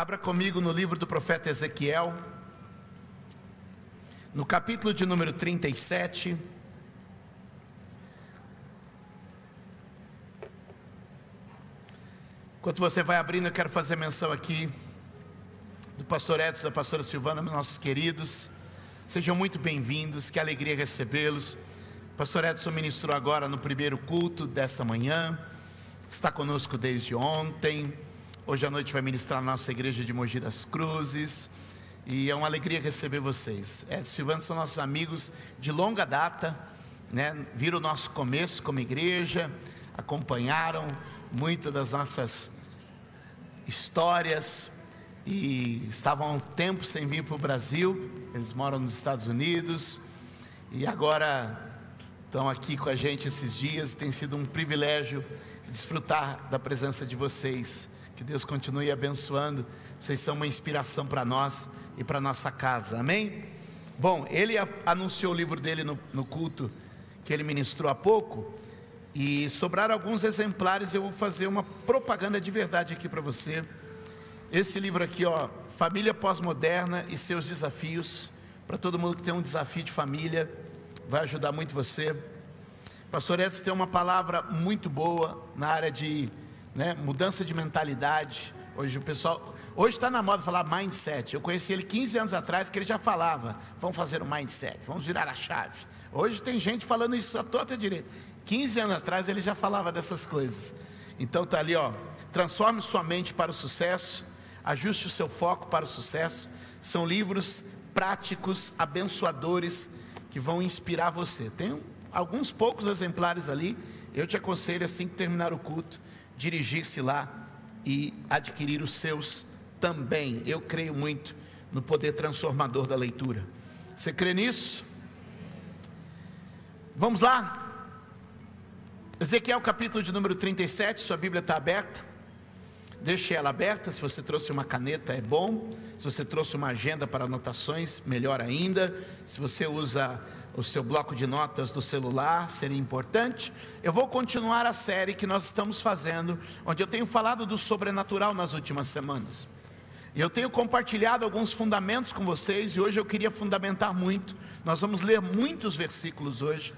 Abra comigo no livro do profeta Ezequiel, no capítulo de número 37. Enquanto você vai abrindo, eu quero fazer menção aqui do pastor Edson, da pastora Silvana, nossos queridos. Sejam muito bem-vindos, que alegria recebê-los. Pastor Edson ministrou agora no primeiro culto desta manhã, está conosco desde ontem. Hoje à noite vai ministrar na nossa igreja de Mogi das Cruzes. E é uma alegria receber vocês. Edson e Silvana são nossos amigos de longa data, né? viram o nosso começo como igreja, acompanharam muitas das nossas histórias, e estavam há um tempo sem vir para o Brasil, eles moram nos Estados Unidos e agora estão aqui com a gente esses dias. Tem sido um privilégio desfrutar da presença de vocês. Que Deus continue abençoando. Vocês são uma inspiração para nós e para nossa casa. Amém? Bom, ele anunciou o livro dele no, no culto que ele ministrou há pouco. E sobraram alguns exemplares. Eu vou fazer uma propaganda de verdade aqui para você esse livro aqui, ó, Família Pós-Moderna e seus desafios, para todo mundo que tem um desafio de família, vai ajudar muito você. Pastor Edson tem uma palavra muito boa na área de né, mudança de mentalidade. Hoje o pessoal, hoje está na moda falar mindset. Eu conheci ele 15 anos atrás que ele já falava, vamos fazer um mindset, vamos virar a chave. Hoje tem gente falando isso a torta direita. 15 anos atrás ele já falava dessas coisas. Então tá ali, ó, transforme sua mente para o sucesso Ajuste o seu foco para o sucesso. São livros práticos, abençoadores, que vão inspirar você. Tem alguns poucos exemplares ali. Eu te aconselho, assim que terminar o culto, dirigir-se lá e adquirir os seus também. Eu creio muito no poder transformador da leitura. Você crê nisso? Vamos lá. Ezequiel capítulo de número 37, sua Bíblia está aberta. Deixe ela aberta. Se você trouxe uma caneta, é bom. Se você trouxe uma agenda para anotações, melhor ainda. Se você usa o seu bloco de notas do celular, seria importante. Eu vou continuar a série que nós estamos fazendo, onde eu tenho falado do sobrenatural nas últimas semanas. E eu tenho compartilhado alguns fundamentos com vocês, e hoje eu queria fundamentar muito. Nós vamos ler muitos versículos hoje.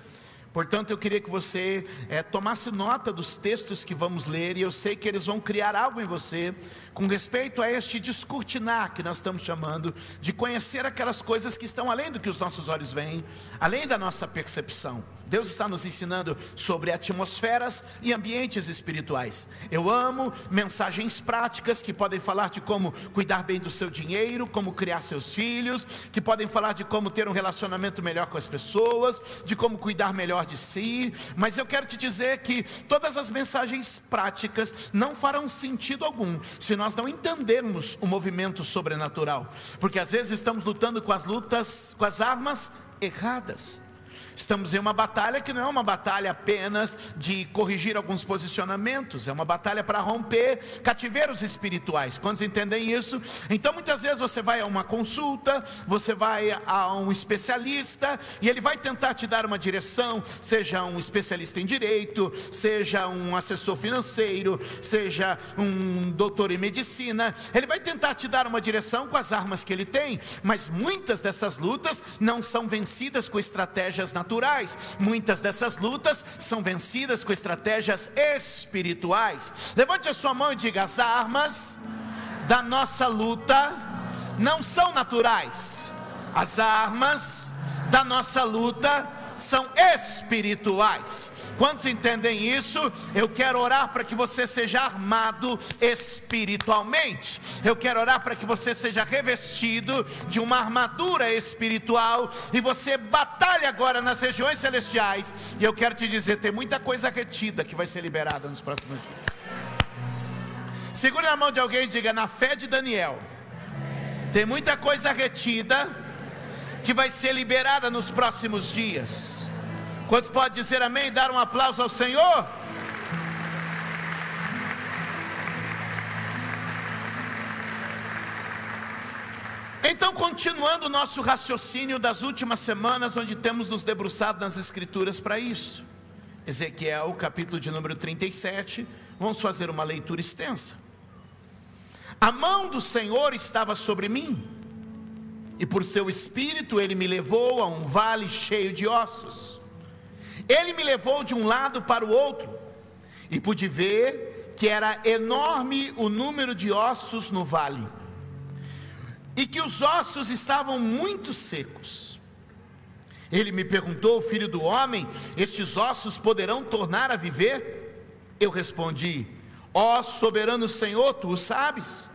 Portanto, eu queria que você é, tomasse nota dos textos que vamos ler, e eu sei que eles vão criar algo em você com respeito a este descortinar que nós estamos chamando, de conhecer aquelas coisas que estão além do que os nossos olhos veem, além da nossa percepção. Deus está nos ensinando sobre atmosferas e ambientes espirituais. Eu amo mensagens práticas que podem falar de como cuidar bem do seu dinheiro, como criar seus filhos, que podem falar de como ter um relacionamento melhor com as pessoas, de como cuidar melhor de si. Mas eu quero te dizer que todas as mensagens práticas não farão sentido algum se nós não entendermos o movimento sobrenatural, porque às vezes estamos lutando com as lutas, com as armas erradas. Estamos em uma batalha que não é uma batalha apenas de corrigir alguns posicionamentos, é uma batalha para romper cativeiros espirituais. Quantos entendem isso? Então muitas vezes você vai a uma consulta, você vai a um especialista e ele vai tentar te dar uma direção, seja um especialista em direito, seja um assessor financeiro, seja um doutor em medicina, ele vai tentar te dar uma direção com as armas que ele tem, mas muitas dessas lutas não são vencidas com estratégias naturais naturais. Muitas dessas lutas são vencidas com estratégias espirituais. Levante a sua mão e diga: as armas da nossa luta não são naturais. As armas da nossa luta são espirituais. Quantos entendem isso? Eu quero orar para que você seja armado espiritualmente. Eu quero orar para que você seja revestido de uma armadura espiritual e você batalhe agora nas regiões celestiais. E eu quero te dizer, tem muita coisa retida que vai ser liberada nos próximos dias. Segure na mão de alguém e diga: na fé de Daniel, tem muita coisa retida que vai ser liberada nos próximos dias. Quantos pode dizer amém e dar um aplauso ao Senhor? Então, continuando o nosso raciocínio das últimas semanas, onde temos nos debruçado nas Escrituras para isso. Ezequiel, capítulo de número 37, vamos fazer uma leitura extensa. A mão do Senhor estava sobre mim, e por seu espírito ele me levou a um vale cheio de ossos. Ele me levou de um lado para o outro, e pude ver que era enorme o número de ossos no vale, e que os ossos estavam muito secos. Ele me perguntou, filho do homem, estes ossos poderão tornar a viver? Eu respondi, ó soberano Senhor, tu o sabes.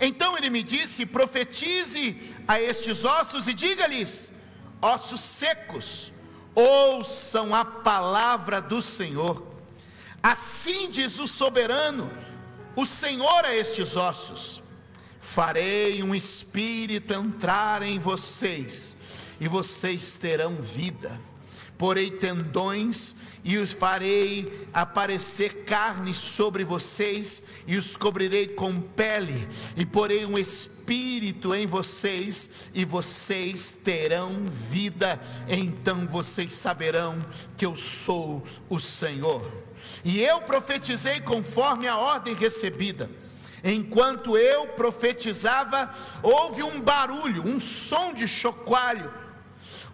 Então ele me disse: profetize a estes ossos e diga-lhes, ossos secos, ouçam a palavra do Senhor. Assim diz o soberano, o Senhor a estes ossos: farei um espírito entrar em vocês e vocês terão vida. Porei tendões e os farei aparecer carne sobre vocês, e os cobrirei com pele, e porei um espírito em vocês, e vocês terão vida. Então vocês saberão que eu sou o Senhor. E eu profetizei conforme a ordem recebida. Enquanto eu profetizava, houve um barulho, um som de chocalho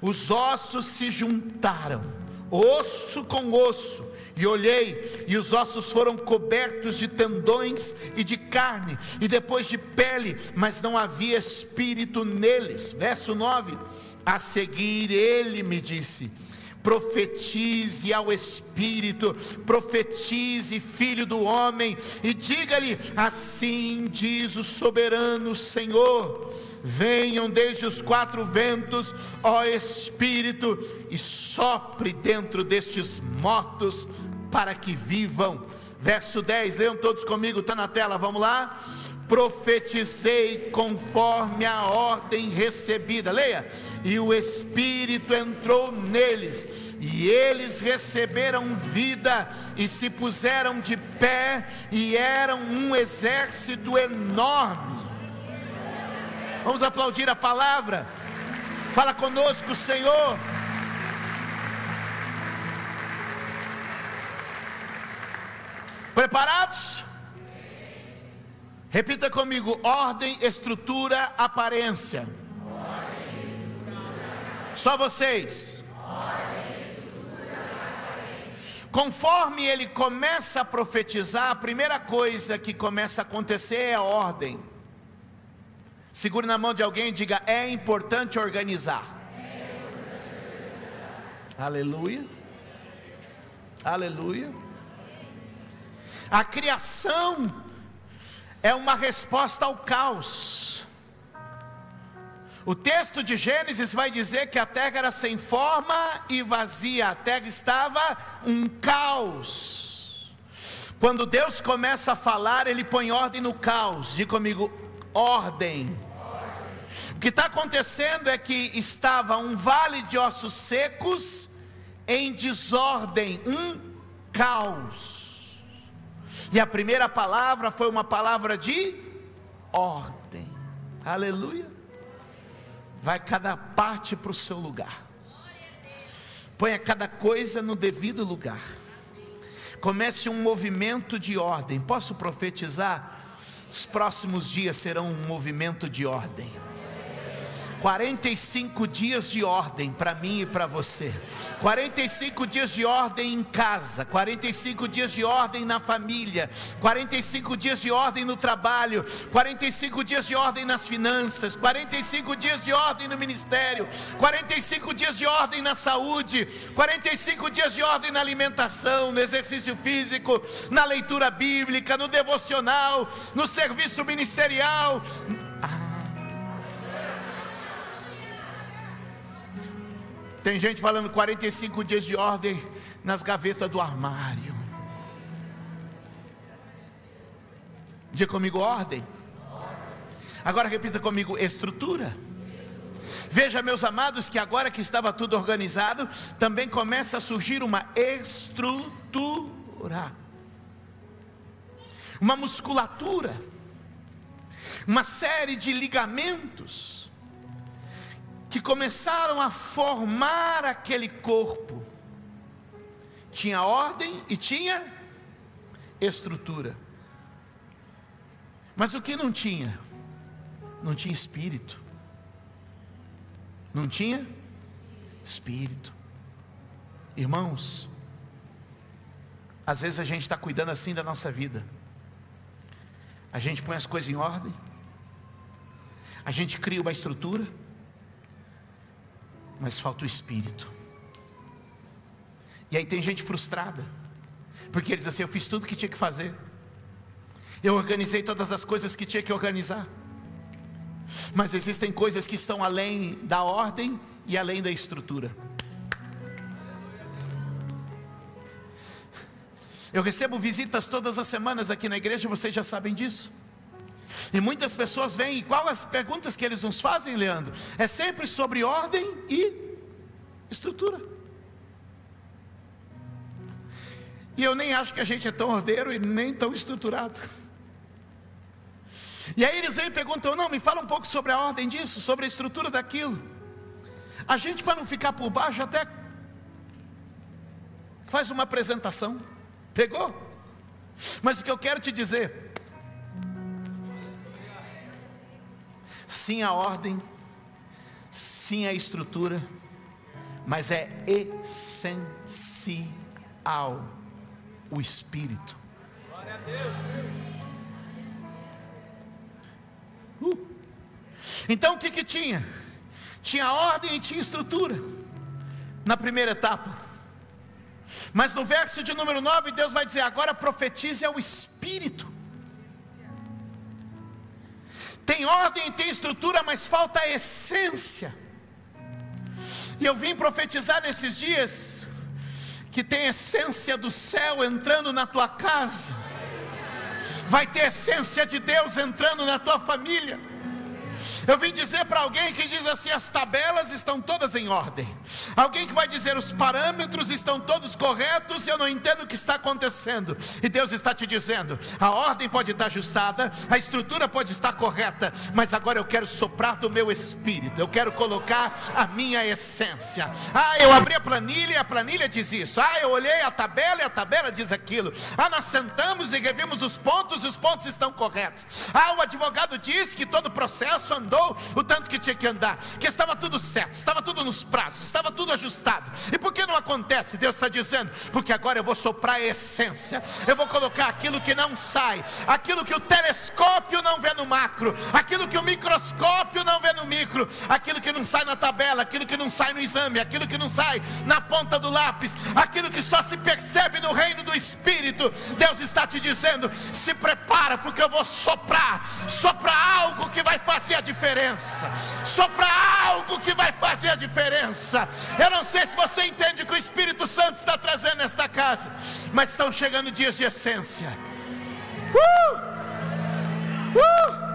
os ossos se juntaram, osso com osso, e olhei, e os ossos foram cobertos de tendões e de carne, e depois de pele, mas não havia espírito neles. Verso 9: A seguir ele me disse: profetize ao Espírito, profetize, filho do homem, e diga-lhe: Assim diz o soberano Senhor venham desde os quatro ventos, ó Espírito, e sopre dentro destes mortos para que vivam. Verso 10, leiam todos comigo, está na tela, vamos lá. Profetizei conforme a ordem recebida, leia. E o Espírito entrou neles, e eles receberam vida, e se puseram de pé, e eram um exército enorme Vamos aplaudir a palavra. Fala conosco, Senhor. Preparados? Repita comigo: ordem, estrutura, aparência. Só vocês. Conforme ele começa a profetizar, a primeira coisa que começa a acontecer é a ordem. Segure na mão de alguém e diga: é importante organizar. Aleluia. Aleluia. A criação é uma resposta ao caos. O texto de Gênesis vai dizer que a terra era sem forma e vazia, a terra estava um caos. Quando Deus começa a falar, Ele põe ordem no caos. Diga comigo, ordem. O que está acontecendo é que estava um vale de ossos secos em desordem, um caos. E a primeira palavra foi uma palavra de ordem. Aleluia. Vai cada parte para o seu lugar. Ponha cada coisa no devido lugar. Comece um movimento de ordem. Posso profetizar? Os próximos dias serão um movimento de ordem. 45 dias de ordem para mim e para você. 45 dias de ordem em casa, 45 dias de ordem na família, 45 dias de ordem no trabalho, 45 dias de ordem nas finanças, 45 dias de ordem no ministério, 45 dias de ordem na saúde, 45 dias de ordem na alimentação, no exercício físico, na leitura bíblica, no devocional, no serviço ministerial Tem gente falando 45 dias de ordem nas gavetas do armário. Diga comigo ordem. Agora repita comigo estrutura. Veja, meus amados, que agora que estava tudo organizado, também começa a surgir uma estrutura, uma musculatura, uma série de ligamentos que começaram a formar aquele corpo. Tinha ordem e tinha estrutura. Mas o que não tinha? Não tinha espírito. Não tinha espírito. Irmãos, às vezes a gente está cuidando assim da nossa vida. A gente põe as coisas em ordem. A gente cria uma estrutura. Mas falta o espírito. E aí tem gente frustrada. Porque eles assim, eu fiz tudo que tinha que fazer. Eu organizei todas as coisas que tinha que organizar. Mas existem coisas que estão além da ordem e além da estrutura. Eu recebo visitas todas as semanas aqui na igreja, vocês já sabem disso. E muitas pessoas vêm, e qual as perguntas que eles nos fazem, Leandro? É sempre sobre ordem e estrutura. E eu nem acho que a gente é tão ordeiro e nem tão estruturado. E aí eles vêm e perguntam: não, me fala um pouco sobre a ordem disso, sobre a estrutura daquilo. A gente, para não ficar por baixo, até faz uma apresentação. Pegou? Mas o que eu quero te dizer, sim a ordem, sim a estrutura, mas é essencial o espírito. Glória a Deus. Uh. Então o que que tinha? Tinha ordem e tinha estrutura na primeira etapa. Mas no verso de número 9, Deus vai dizer: agora profetize ao Espírito. Tem ordem, tem estrutura, mas falta a essência. E eu vim profetizar nesses dias que tem essência do céu entrando na tua casa, vai ter essência de Deus entrando na tua família eu vim dizer para alguém que diz assim: as tabelas estão todas em ordem. Alguém que vai dizer os parâmetros estão todos corretos, eu não entendo o que está acontecendo. E Deus está te dizendo: a ordem pode estar ajustada, a estrutura pode estar correta, mas agora eu quero soprar do meu espírito, eu quero colocar a minha essência. Ah, eu abri a planilha e a planilha diz isso. Ah, eu olhei a tabela e a tabela diz aquilo. Ah, nós sentamos e revimos os pontos e os pontos estão corretos. Ah, o advogado diz que todo processo andou o tanto que tinha que andar, que estava tudo certo, estava tudo nos prazos, estava tudo ajustado. E por que não acontece? Deus está dizendo, porque agora eu vou soprar a essência, eu vou colocar aquilo que não sai, aquilo que o telescópio não vê no macro, aquilo que o microscópio não vê no micro, aquilo que não sai na tabela, aquilo que não sai no exame, aquilo que não sai na ponta do lápis, aquilo que só se percebe no reino do Espírito. Deus está te dizendo: se prepara, porque eu vou soprar, soprar algo que vai fazer diferença, soprar algo que vai fazer a diferença. Eu não sei se você entende o que o Espírito Santo está trazendo nesta casa, mas estão chegando dias de essência. Uh! Uh!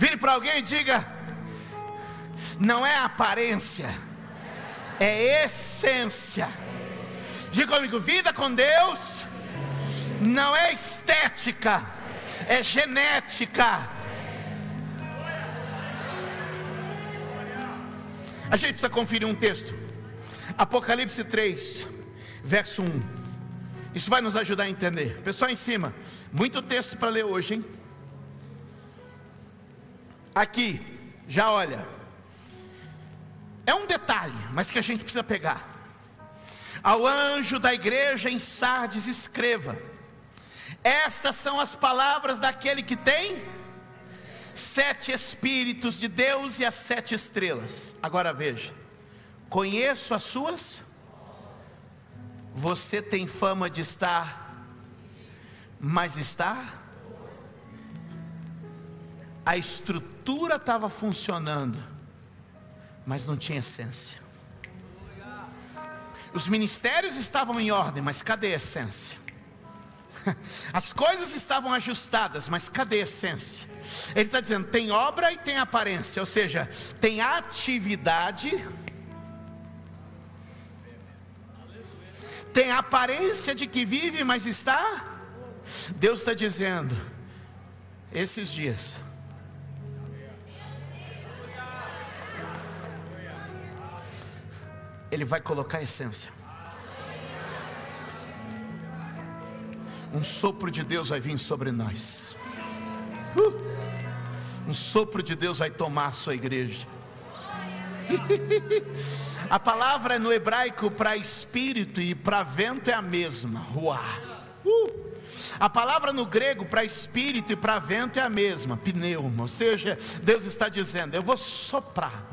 Vire para alguém e diga: não é aparência, é essência. Diga comigo: vida com Deus não é estética, é genética. A gente precisa conferir um texto. Apocalipse 3, verso 1. Isso vai nos ajudar a entender. Pessoal em cima, muito texto para ler hoje, hein? Aqui, já olha. É um detalhe, mas que a gente precisa pegar. Ao anjo da igreja em Sardes, escreva: Estas são as palavras daquele que tem sete Espíritos de Deus e as sete estrelas. Agora veja: conheço as suas. Você tem fama de estar, mas está. A estrutura estava funcionando mas não tinha essência. Os ministérios estavam em ordem, mas cadê a essência? As coisas estavam ajustadas, mas cadê a essência? Ele está dizendo: tem obra e tem aparência, ou seja, tem atividade, tem aparência de que vive, mas está. Deus está dizendo: esses dias Ele vai colocar essência. Um sopro de Deus vai vir sobre nós. Uh! Um sopro de Deus vai tomar a sua igreja. a palavra no hebraico para espírito e para vento é a mesma. Ruá. A palavra no grego para espírito e para vento é a mesma, pneuma. Ou seja, Deus está dizendo: eu vou soprar.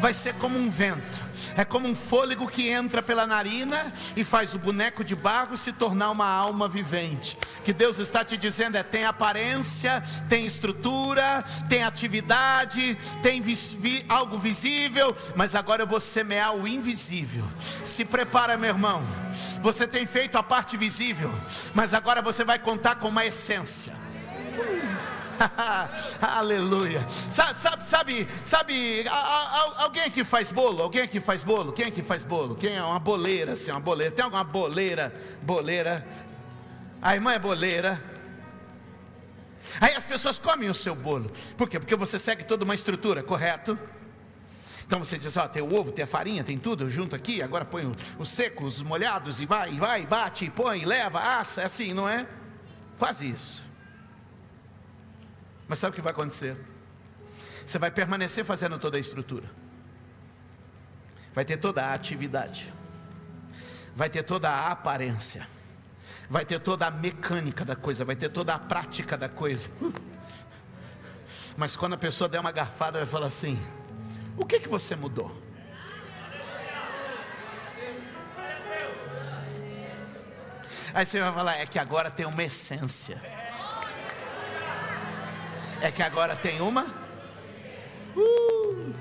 Vai ser como um vento. É como um fôlego que entra pela narina e faz o boneco de barro se tornar uma alma vivente. Que Deus está te dizendo é tem aparência, tem estrutura, tem atividade, tem vi algo visível, mas agora eu vou semear o invisível. Se prepara, meu irmão. Você tem feito a parte visível, mas agora você vai contar com uma essência. Aleluia. Sabe, sabe, sabe, sabe alguém aqui faz bolo? Alguém aqui faz bolo? Quem aqui faz bolo? Quem é uma boleira assim, uma boleira? Tem alguma boleira? Boleira. A irmã é boleira. Aí as pessoas comem o seu bolo. Por quê? Porque você segue toda uma estrutura, correto? Então você diz, ó, tem o ovo, tem a farinha, tem tudo junto aqui, agora põe os secos, os molhados, e vai, e vai, bate, põe, leva, assa, é assim, não é? Quase isso. Mas sabe o que vai acontecer? Você vai permanecer fazendo toda a estrutura, vai ter toda a atividade, vai ter toda a aparência, vai ter toda a mecânica da coisa, vai ter toda a prática da coisa. Mas quando a pessoa der uma garfada, vai falar assim: o que que você mudou? Aí você vai falar, é que agora tem uma essência. É que agora tem uma. Uh.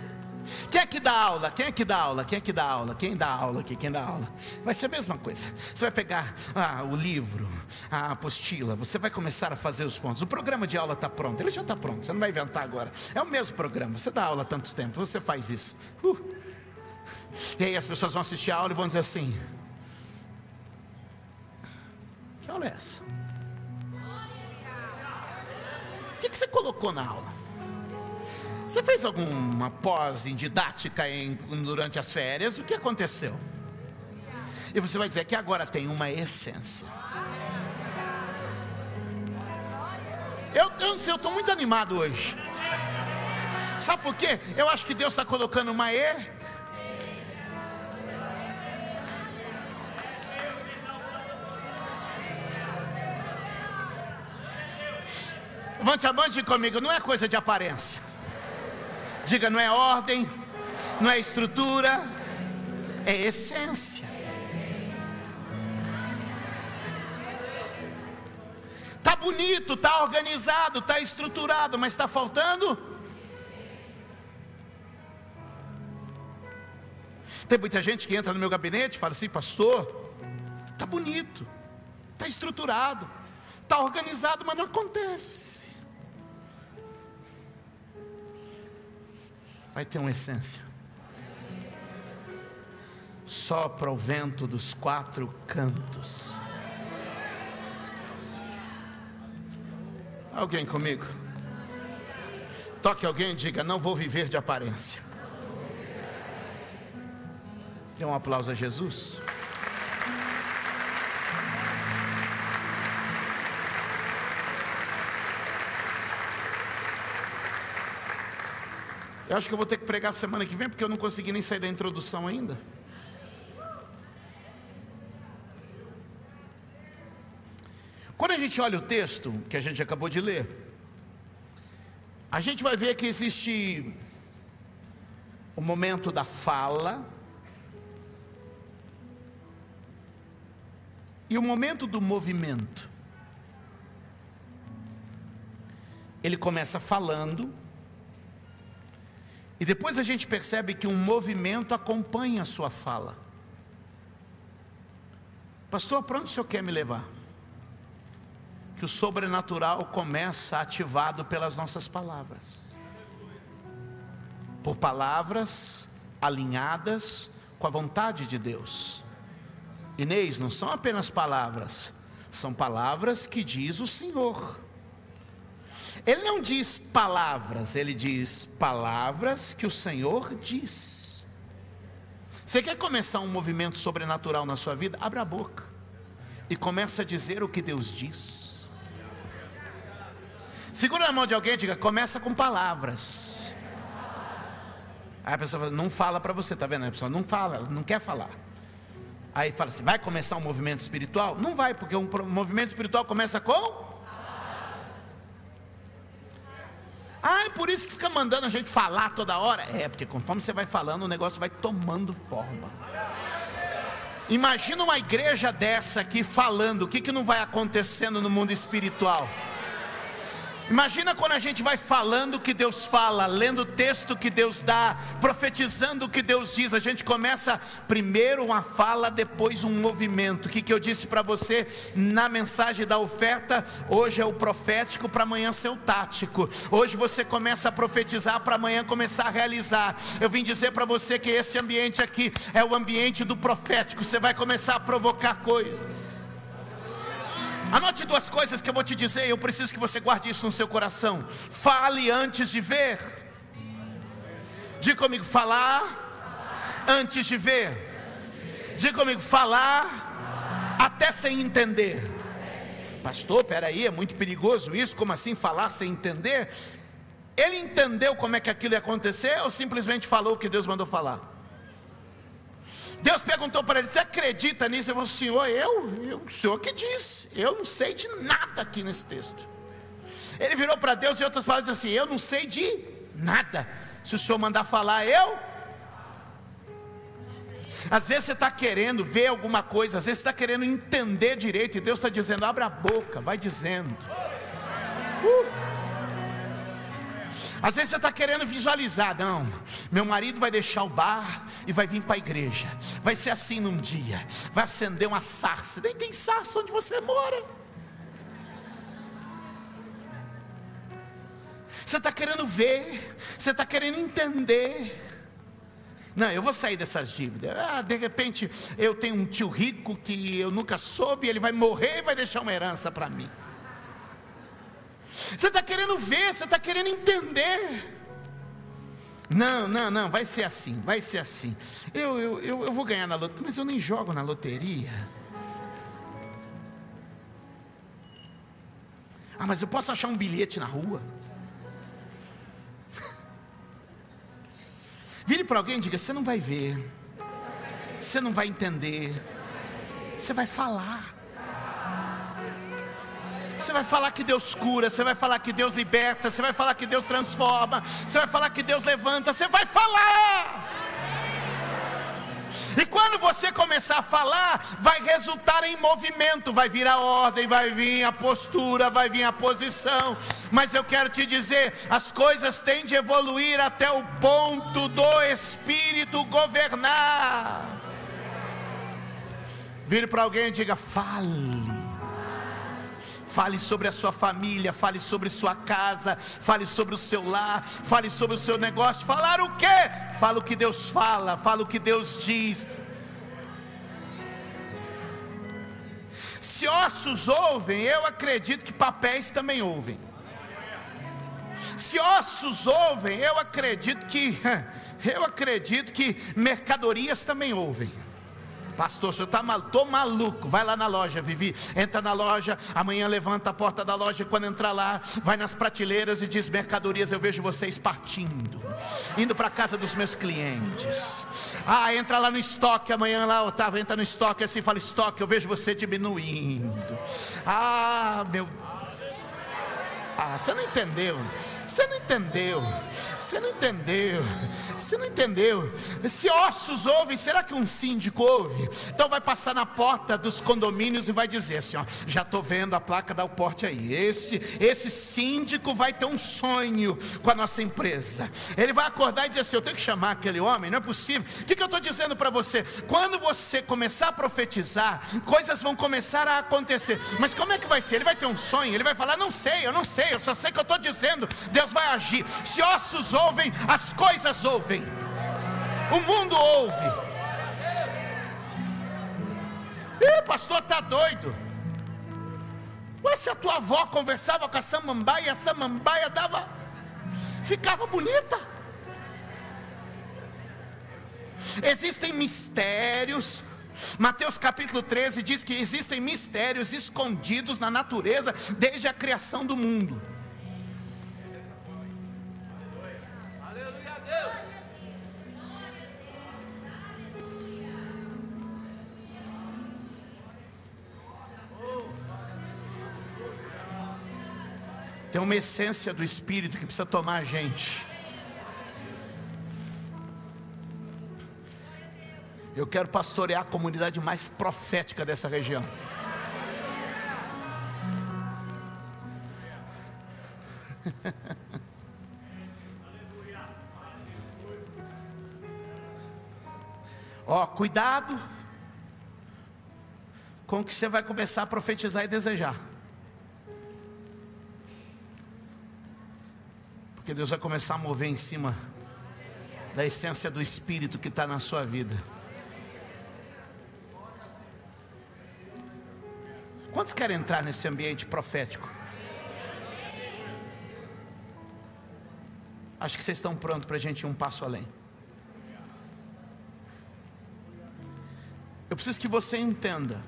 Quem é que dá aula? Quem é que dá aula? Quem é que dá aula? Quem dá aula aqui? Quem dá aula? Vai ser a mesma coisa. Você vai pegar ah, o livro, a apostila, você vai começar a fazer os pontos. O programa de aula está pronto, ele já está pronto, você não vai inventar agora. É o mesmo programa, você dá aula há tantos tempos, você faz isso. Uh. E aí as pessoas vão assistir a aula e vão dizer assim: aula é essa? O que, que você colocou na aula? Você fez alguma pós em didática em, durante as férias? O que aconteceu? E você vai dizer que agora tem uma essência. Eu, eu não sei, eu estou muito animado hoje. Sabe por quê? Eu acho que Deus está colocando uma E. Levante a mão comigo, não é coisa de aparência. Diga, não é ordem, não é estrutura, é essência. Tá bonito, tá organizado, tá estruturado, mas está faltando. Tem muita gente que entra no meu gabinete e fala assim, pastor, tá bonito, tá estruturado, tá organizado, mas não acontece. Vai ter uma essência. Sopra o vento dos quatro cantos. Alguém comigo? Toque alguém e diga: Não vou viver de aparência. Dê um aplauso a Jesus. Eu acho que eu vou ter que pregar semana que vem, porque eu não consegui nem sair da introdução ainda. Quando a gente olha o texto que a gente acabou de ler, a gente vai ver que existe o momento da fala e o momento do movimento. Ele começa falando, e depois a gente percebe que um movimento acompanha a sua fala. Pastor, para onde o senhor quer me levar? Que o sobrenatural começa ativado pelas nossas palavras. Por palavras alinhadas com a vontade de Deus. Inês, não são apenas palavras, são palavras que diz o Senhor. Ele não diz palavras, ele diz palavras que o Senhor diz. Você quer começar um movimento sobrenatural na sua vida? Abra a boca e começa a dizer o que Deus diz. Segura na mão de alguém e diga: começa com palavras. Aí a pessoa fala, não fala para você, tá vendo? A pessoa não fala, não quer falar. Aí fala assim: vai começar um movimento espiritual? Não vai, porque um movimento espiritual começa com. Ah, é por isso que fica mandando a gente falar toda hora. É, porque conforme você vai falando, o negócio vai tomando forma. Imagina uma igreja dessa aqui falando, o que, que não vai acontecendo no mundo espiritual? Imagina quando a gente vai falando o que Deus fala, lendo o texto que Deus dá, profetizando o que Deus diz. A gente começa primeiro uma fala, depois um movimento. O que, que eu disse para você na mensagem da oferta? Hoje é o profético, para amanhã ser o tático. Hoje você começa a profetizar, para amanhã começar a realizar. Eu vim dizer para você que esse ambiente aqui é o ambiente do profético. Você vai começar a provocar coisas. Anote duas coisas que eu vou te dizer, eu preciso que você guarde isso no seu coração. Fale antes de ver. Diga comigo, falar antes de ver. Diga comigo, falar até sem entender. Pastor, peraí, é muito perigoso isso, como assim falar sem entender? Ele entendeu como é que aquilo ia acontecer ou simplesmente falou o que Deus mandou falar? Deus perguntou para ele: Você acredita nisso? Ele falou: Senhor, eu, eu, o Senhor que diz, eu não sei de nada aqui nesse texto. Ele virou para Deus e outras palavras assim: Eu não sei de nada. Se o Senhor mandar falar, eu. Às vezes você está querendo ver alguma coisa, às vezes você está querendo entender direito, e Deus está dizendo: abra a boca, vai dizendo. Uh. Às vezes você está querendo visualizar, não. Meu marido vai deixar o bar e vai vir para a igreja. Vai ser assim num dia. Vai acender uma sarça. Nem tem sarça onde você mora. Você está querendo ver, você está querendo entender. Não, eu vou sair dessas dívidas. Ah, de repente eu tenho um tio rico que eu nunca soube, ele vai morrer e vai deixar uma herança para mim. Você está querendo ver, você está querendo entender. Não, não, não, vai ser assim, vai ser assim. Eu, eu, eu, eu vou ganhar na loteria, mas eu nem jogo na loteria. Ah, mas eu posso achar um bilhete na rua. Vire para alguém e diga: você não vai ver, você não vai entender, você vai falar. Você vai falar que Deus cura, você vai falar que Deus liberta, você vai falar que Deus transforma, você vai falar que Deus levanta, você vai falar. E quando você começar a falar, vai resultar em movimento, vai vir a ordem, vai vir a postura, vai vir a posição. Mas eu quero te dizer, as coisas têm de evoluir até o ponto do Espírito governar. Vire para alguém e diga: fale. Fale sobre a sua família, fale sobre sua casa, fale sobre o seu lar, fale sobre o seu negócio. Falar o quê? Fala o que Deus fala, fala o que Deus diz. Se ossos ouvem, eu acredito que papéis também ouvem. Se ossos ouvem, eu acredito que eu acredito que mercadorias também ouvem. Pastor, o senhor está mal, tô maluco. Vai lá na loja, Vivi. Entra na loja, amanhã levanta a porta da loja. Quando entrar lá, vai nas prateleiras e diz: mercadorias, eu vejo vocês partindo, indo para a casa dos meus clientes. Ah, entra lá no estoque, amanhã lá, Otávio, entra no estoque assim, fala: estoque, eu vejo você diminuindo. Ah, meu ah, você não entendeu. Você não entendeu. Você não entendeu. Você não entendeu. Se ossos ouvem, será que um síndico ouve? Então vai passar na porta dos condomínios e vai dizer assim: ó, já estou vendo a placa da porte aí. Esse, esse síndico vai ter um sonho com a nossa empresa. Ele vai acordar e dizer assim: eu tenho que chamar aquele homem, não é possível. O que, que eu estou dizendo para você? Quando você começar a profetizar, coisas vão começar a acontecer. Mas como é que vai ser? Ele vai ter um sonho, ele vai falar: não sei, eu não sei, eu só sei que eu estou dizendo. Deus vai agir. Se ossos ouvem, as coisas ouvem. O mundo ouve. Ih, pastor, está doido. Ué, se a tua avó conversava com a samambaia, a samambaia dava, ficava bonita. Existem mistérios. Mateus capítulo 13 diz que existem mistérios escondidos na natureza desde a criação do mundo. Tem uma essência do Espírito que precisa tomar a gente. Eu quero pastorear a comunidade mais profética dessa região. Ó, cuidado com o que você vai começar a profetizar e desejar. Porque Deus vai começar a mover em cima da essência do Espírito que está na sua vida. Quantos querem entrar nesse ambiente profético? Acho que vocês estão prontos para a gente ir um passo além. Eu preciso que você entenda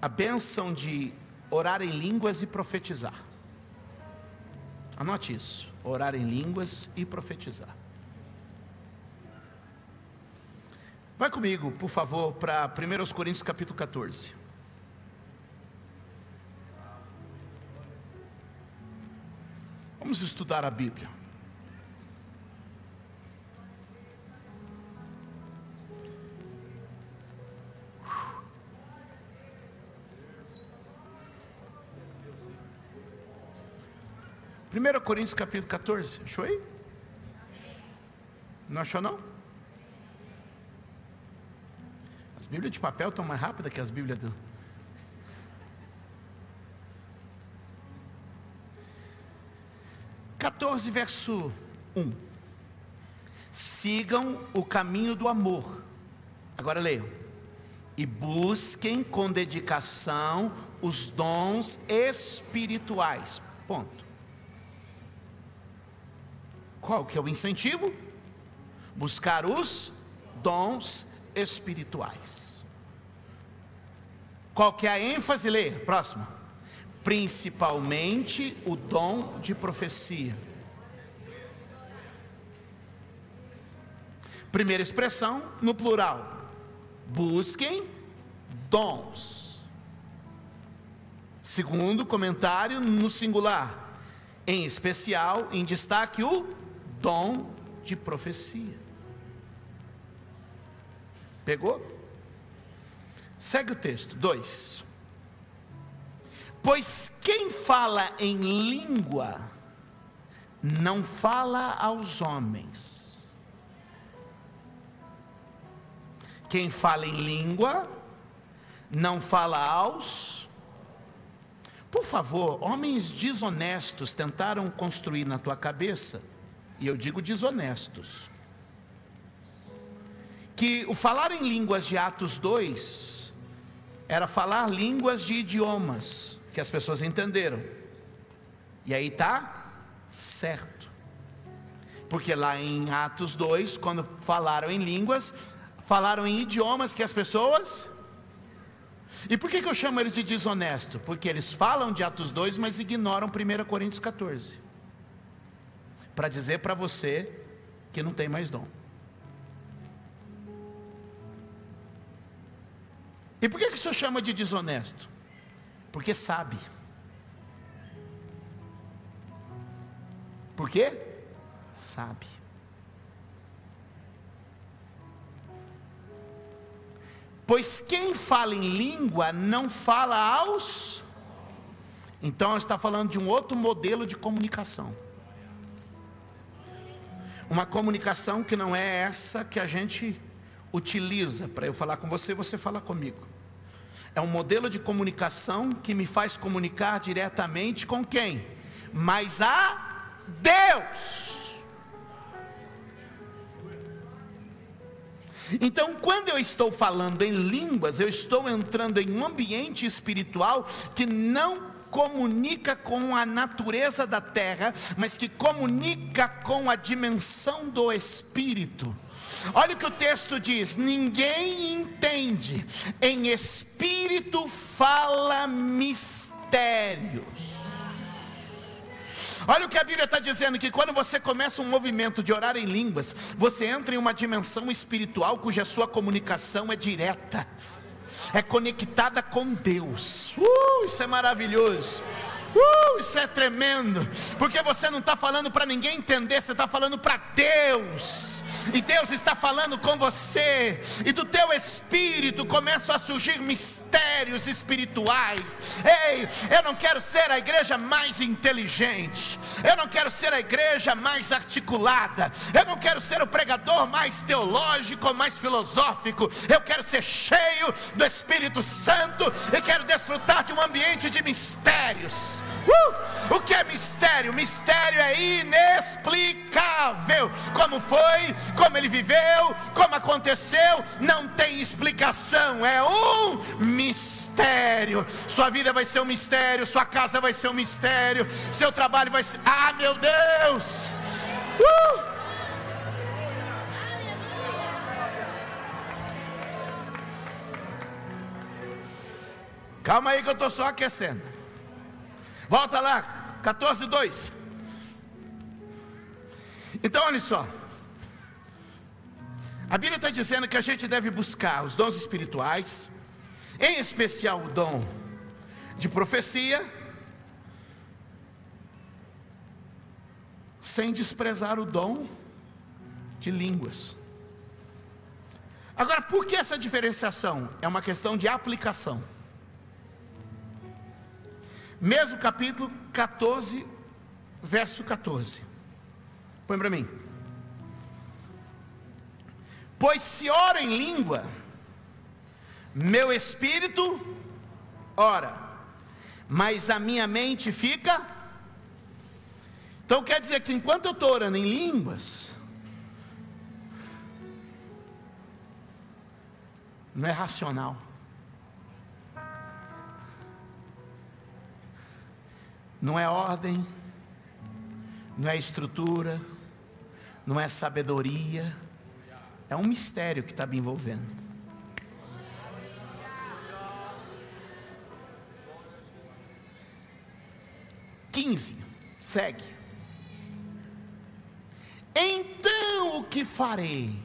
a benção de orar em línguas e profetizar. Anote isso: orar em línguas e profetizar. Vai comigo, por favor, para 1 Coríntios capítulo 14. Vamos estudar a Bíblia. Primeiro Coríntios capítulo 14, achou aí? Não achou não? As Bíblias de papel estão mais rápidas que as Bíblias do, 14, verso 1. Sigam o caminho do amor. Agora leiam. E busquem com dedicação os dons espirituais. Ponto. Qual que é o incentivo? Buscar os dons espirituais. Qual que é a ênfase? Leia, próximo principalmente o dom de profecia. Primeira expressão no plural: busquem dons. Segundo comentário no singular, em especial, em destaque, o dom de profecia. Pegou? Segue o texto. 2. Pois quem fala em língua não fala aos homens. Quem fala em língua não fala aos. Por favor, homens desonestos tentaram construir na tua cabeça, e eu digo desonestos, que o falar em línguas de Atos 2 era falar línguas de idiomas que as pessoas entenderam. E aí tá certo. Porque lá em Atos 2, quando falaram em línguas, falaram em idiomas que as pessoas. E por que, que eu chamo eles de desonesto? Porque eles falam de Atos 2, mas ignoram 1 Coríntios 14. Para dizer para você que não tem mais dom. E por que, que o senhor chama de desonesto? Porque sabe. Por quê? Sabe. Pois quem fala em língua não fala aos. Então está falando de um outro modelo de comunicação. Uma comunicação que não é essa que a gente utiliza para eu falar com você, você fala comigo. É um modelo de comunicação que me faz comunicar diretamente com quem? Mas a Deus. Então, quando eu estou falando em línguas, eu estou entrando em um ambiente espiritual que não comunica com a natureza da terra, mas que comunica com a dimensão do espírito. Olha o que o texto diz: ninguém entende, em espírito fala mistérios. Olha o que a Bíblia está dizendo: que quando você começa um movimento de orar em línguas, você entra em uma dimensão espiritual cuja sua comunicação é direta, é conectada com Deus. Uh, isso é maravilhoso. Uh, isso é tremendo, porque você não está falando para ninguém entender, você está falando para Deus, e Deus está falando com você, e do teu espírito começam a surgir mistérios espirituais. Ei, eu não quero ser a igreja mais inteligente, eu não quero ser a igreja mais articulada, eu não quero ser o pregador mais teológico, mais filosófico, eu quero ser cheio do Espírito Santo e quero desfrutar de um ambiente de mistérios. Uh! O que é mistério? Mistério é inexplicável. Como foi, como ele viveu, como aconteceu, não tem explicação. É um mistério. Sua vida vai ser um mistério, sua casa vai ser um mistério, seu trabalho vai ser. Ah, meu Deus! Uh! Calma aí que eu estou só aquecendo. Volta lá, 14, 2. Então, olha só. A Bíblia está dizendo que a gente deve buscar os dons espirituais, em especial o dom de profecia, sem desprezar o dom de línguas. Agora, por que essa diferenciação? É uma questão de aplicação. Mesmo capítulo 14, verso 14. Põe para mim. Pois se ora em língua, meu espírito ora, mas a minha mente fica. Então quer dizer que enquanto eu estou orando em línguas, não é racional. Não é ordem, não é estrutura, não é sabedoria, é um mistério que está me envolvendo. Quinze, segue. Então o que farei?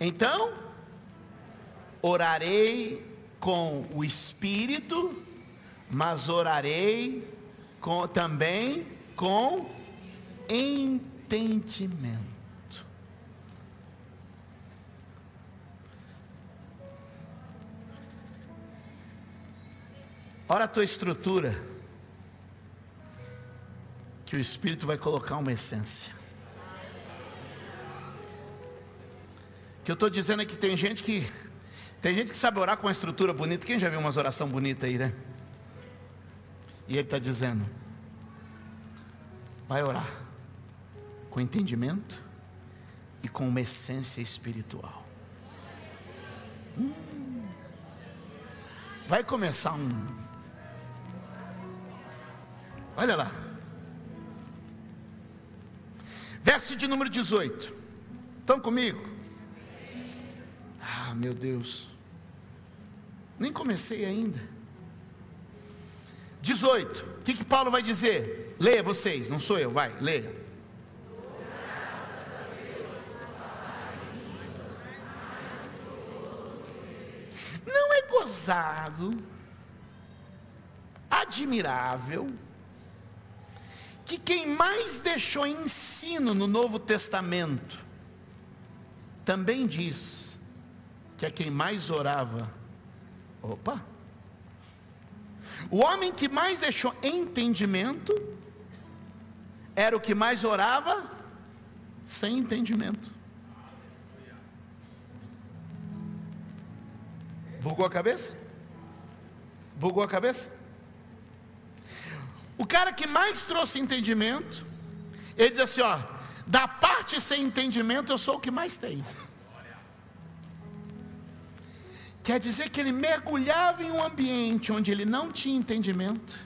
Então orarei com o espírito, mas orarei com, também com entendimento. Ora a tua estrutura, que o Espírito vai colocar uma essência. O que eu estou dizendo é que tem gente que tem gente que sabe orar com uma estrutura bonita. Quem já viu umas oração bonita aí, né? E ele está dizendo: vai orar com entendimento e com uma essência espiritual. Hum, vai começar um. Olha lá. Verso de número 18. Estão comigo? Ah, meu Deus. Nem comecei ainda. 18. O que, que Paulo vai dizer? Leia vocês, não sou eu, vai, leia. Não é gozado, admirável, que quem mais deixou ensino no Novo Testamento, também diz que é quem mais orava. Opa! O homem que mais deixou entendimento era o que mais orava sem entendimento. Bugou a cabeça? Bugou a cabeça? O cara que mais trouxe entendimento, ele diz assim: ó, da parte sem entendimento eu sou o que mais tenho. Quer dizer que ele mergulhava em um ambiente onde ele não tinha entendimento,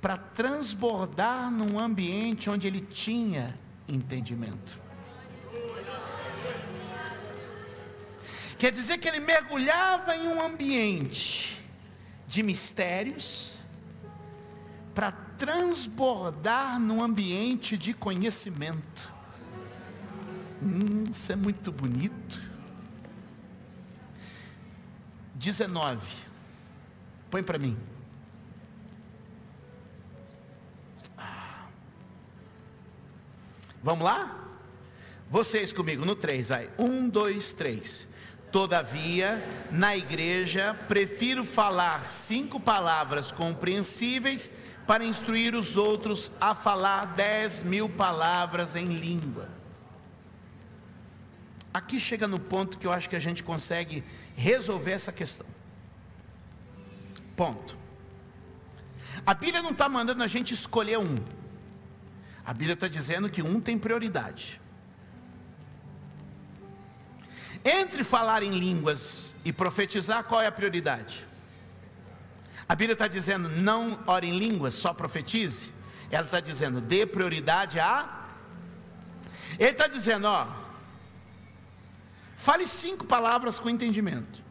para transbordar num ambiente onde ele tinha entendimento. Quer dizer que ele mergulhava em um ambiente de mistérios para transbordar num ambiente de conhecimento. Hum, isso é muito bonito. 19. Põe para mim. Ah. Vamos lá? Vocês comigo no 3, vai. 1, 2, 3. Todavia, na igreja, prefiro falar cinco palavras compreensíveis para instruir os outros a falar dez mil palavras em língua. Aqui chega no ponto que eu acho que a gente consegue resolver essa questão. Ponto. A Bíblia não está mandando a gente escolher um. A Bíblia está dizendo que um tem prioridade. Entre falar em línguas e profetizar, qual é a prioridade? A Bíblia está dizendo não ore em línguas, só profetize. Ela está dizendo dê prioridade a. Ele está dizendo, ó, fale cinco palavras com entendimento,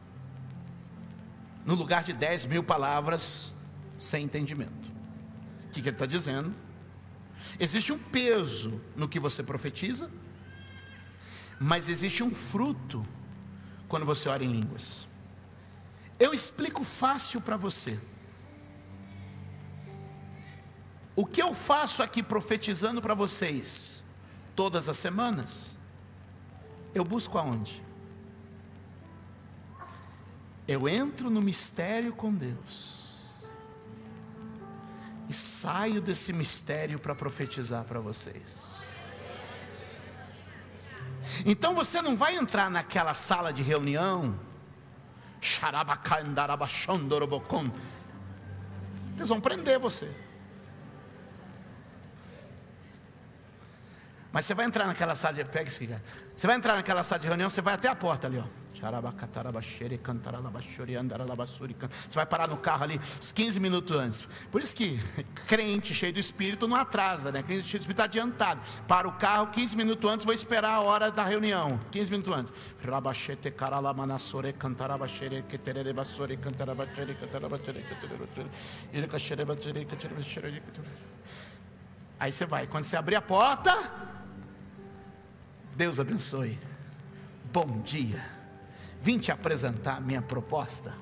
no lugar de dez mil palavras sem entendimento. O que, que ele está dizendo? Existe um peso no que você profetiza, mas existe um fruto quando você ora em línguas. Eu explico fácil para você. O que eu faço aqui profetizando para vocês todas as semanas, eu busco aonde? Eu entro no mistério com Deus e saio desse mistério para profetizar para vocês. Então você não vai entrar naquela sala de reunião eles vão prender você. Mas você vai entrar naquela sala de. Pega esse Você vai entrar naquela sala de reunião, você vai até a porta ali, ó. Você vai parar no carro ali uns 15 minutos antes. Por isso que crente cheio do Espírito não atrasa, né? Crente cheio do Espírito está adiantado. Para o carro 15 minutos antes, vou esperar a hora da reunião. 15 minutos antes. Aí você vai. Quando você abrir a porta, Deus abençoe. Bom dia vim te apresentar a minha proposta.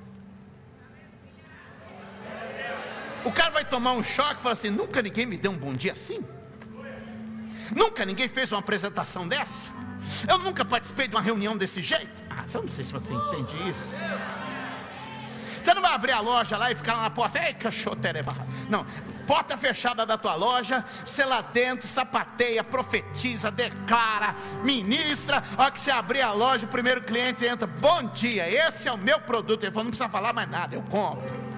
O cara vai tomar um choque e falar assim: nunca ninguém me deu um bom dia assim. Nunca ninguém fez uma apresentação dessa. Eu nunca participei de uma reunião desse jeito. Ah, eu não sei se você entende isso. Você não vai abrir a loja lá e ficar lá na porta, ei, cachotereba. Não, porta fechada da tua loja, você lá dentro sapateia, profetiza, declara, ministra. A hora que você abrir a loja, o primeiro cliente entra, bom dia, esse é o meu produto. Ele falou, não precisa falar mais nada, eu compro.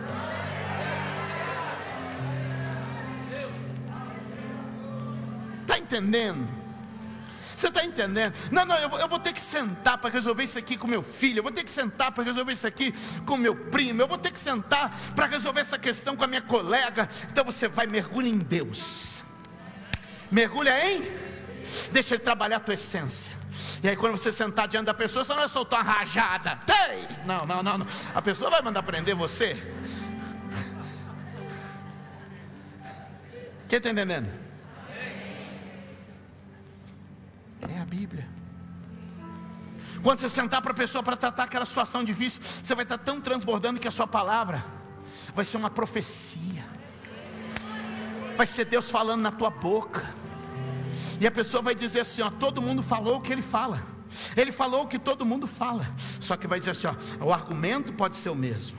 Está entendendo? Você está entendendo? Não, não, eu vou, eu vou ter que sentar para resolver isso aqui com meu filho, eu vou ter que sentar para resolver isso aqui com meu primo, eu vou ter que sentar para resolver essa questão com a minha colega. Então você vai, mergulha em Deus, mergulha em, deixa Ele trabalhar a tua essência. E aí, quando você sentar diante da pessoa, você não vai soltar uma rajada. Ei! Não, não, não, não. A pessoa vai mandar prender você. Quem está entendendo? É a Bíblia. Quando você sentar para a pessoa para tratar aquela situação difícil, você vai estar tão transbordando que a sua palavra vai ser uma profecia. Vai ser Deus falando na tua boca. E a pessoa vai dizer assim: ó, todo mundo falou o que ele fala. Ele falou o que todo mundo fala. Só que vai dizer assim: ó, o argumento pode ser o mesmo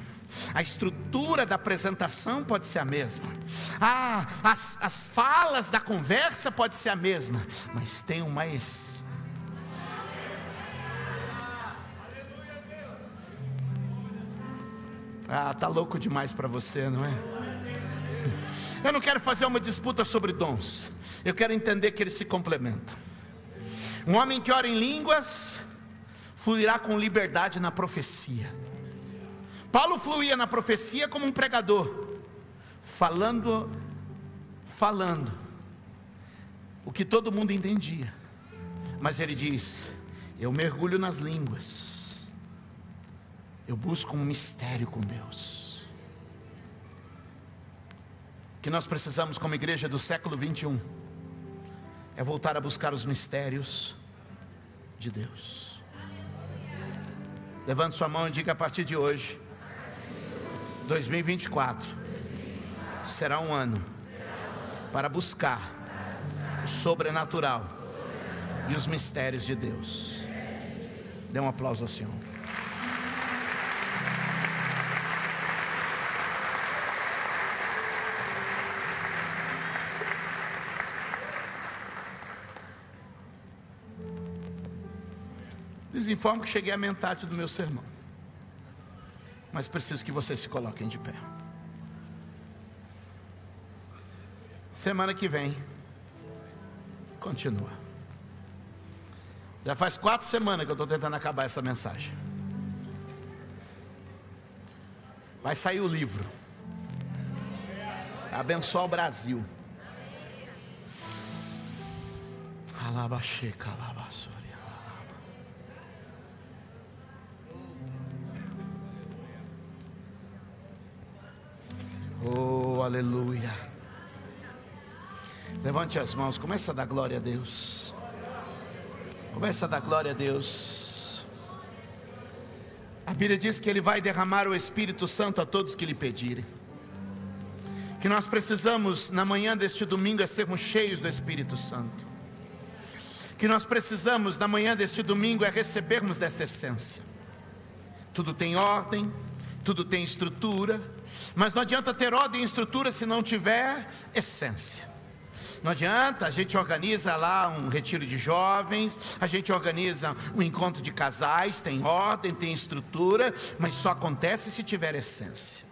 a estrutura da apresentação pode ser a mesma, ah, as, as falas da conversa pode ser a mesma, mas tem um mais. Ah, tá louco demais para você, não é? Eu não quero fazer uma disputa sobre dons. Eu quero entender que eles se complementam. Um homem que ora em línguas fluirá com liberdade na profecia. Paulo fluía na profecia como um pregador, falando, falando o que todo mundo entendia. Mas ele diz: Eu mergulho nas línguas Eu busco um mistério com Deus. O que nós precisamos como igreja do século 21 é voltar a buscar os mistérios de Deus. Levante sua mão e diga a partir de hoje, 2024 será um ano para buscar o sobrenatural e os mistérios de Deus. Dê um aplauso ao Senhor. Les informo que cheguei à metade do meu sermão. Mas preciso que vocês se coloquem de pé. Semana que vem, continua. Já faz quatro semanas que eu estou tentando acabar essa mensagem. Vai sair o livro. Abençoa o Brasil. Alabaxê, calabaçou. Aleluia. Levante as mãos, comece a dar glória a Deus. Comece a dar glória a Deus. A Bíblia diz que Ele vai derramar o Espírito Santo a todos que lhe pedirem. Que nós precisamos, na manhã deste domingo, é sermos cheios do Espírito Santo. Que nós precisamos, na manhã deste domingo, é recebermos desta essência. Tudo tem ordem, tudo tem estrutura, mas não adianta ter ordem e estrutura se não tiver essência. Não adianta, a gente organiza lá um retiro de jovens, a gente organiza um encontro de casais, tem ordem, tem estrutura, mas só acontece se tiver essência.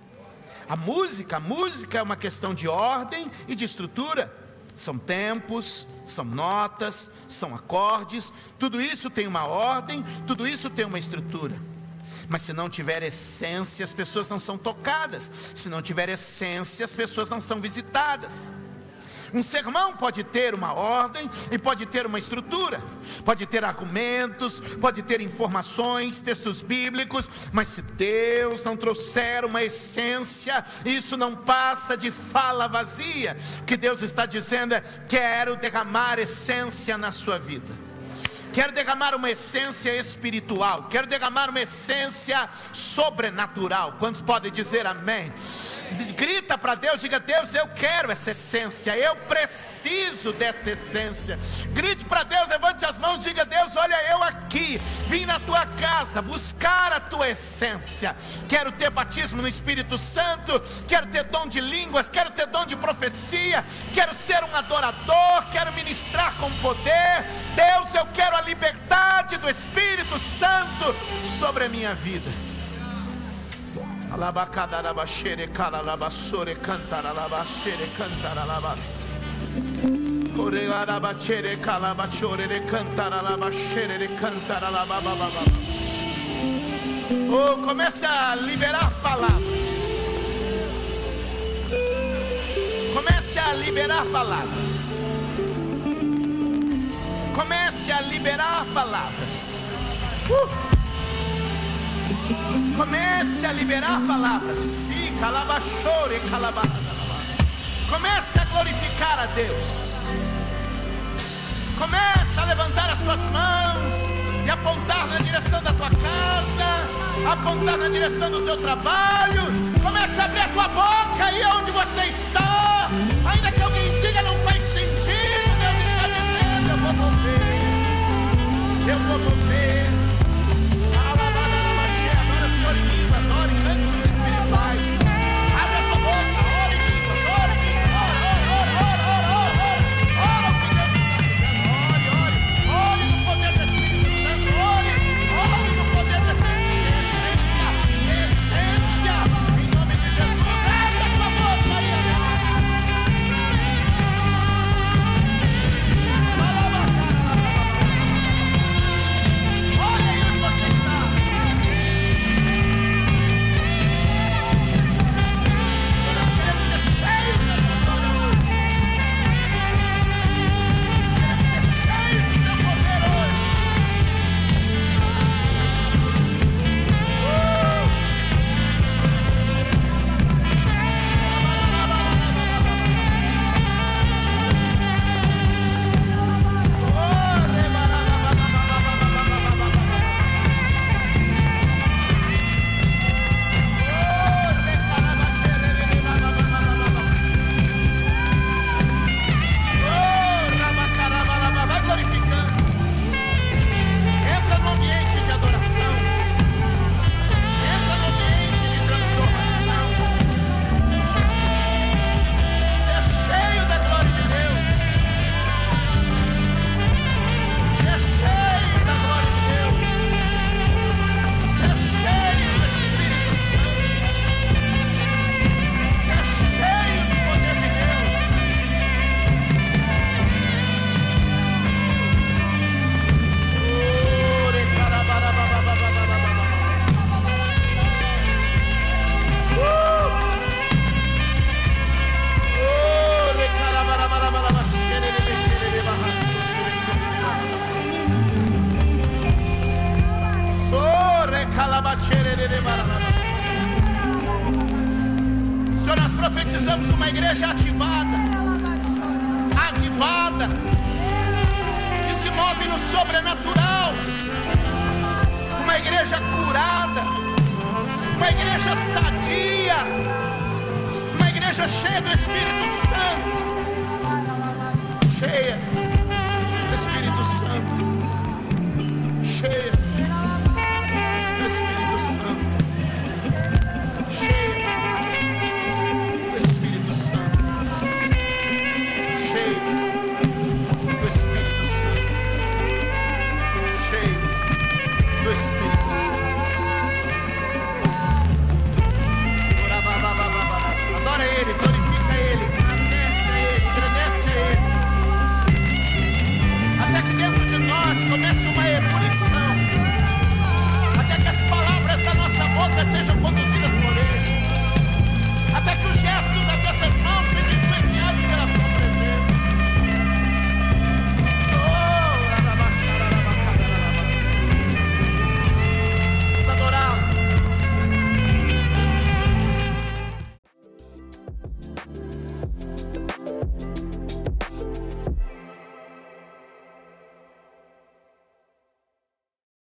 A música, a música é uma questão de ordem e de estrutura. São tempos, são notas, são acordes, tudo isso tem uma ordem, tudo isso tem uma estrutura. Mas se não tiver essência, as pessoas não são tocadas. Se não tiver essência, as pessoas não são visitadas. Um sermão pode ter uma ordem e pode ter uma estrutura, pode ter argumentos, pode ter informações, textos bíblicos, mas se Deus não trouxer uma essência, isso não passa de fala vazia. O que Deus está dizendo é: quero derramar essência na sua vida. Quero derramar uma essência espiritual, quero derramar uma essência sobrenatural. Quantos podem dizer amém? Grita para Deus, diga: Deus, eu quero essa essência, eu preciso desta essência. Grite para Deus, levante as mãos, diga: Deus, olha eu aqui, vim na tua casa buscar a tua essência. Quero ter batismo no Espírito Santo, quero ter dom de línguas, quero ter dom de profecia, quero ser um adorador, quero ministrar com poder. Deus, eu quero a liberdade do Espírito Santo sobre a minha vida. Alabacadarabaxere, calalabassore, cantaralabaxere, cantaralabas. Orelarabachere, calabachore, cantaralabaxere, cantaralabababa. Oh, comece a liberar palavras. Comece a liberar palavras. Comece a liberar palavras. Uh! Comece a liberar palavras. Comece a glorificar a Deus. Comece a levantar as suas mãos e apontar na direção da tua casa, apontar na direção do teu trabalho. Comece a abrir a tua boca aí onde você está. Senhor, nós profetizamos uma igreja ativada, avivada, que se move no sobrenatural, uma igreja curada, uma igreja sadia, uma igreja cheia do Espírito Santo, cheia do Espírito Santo, cheia.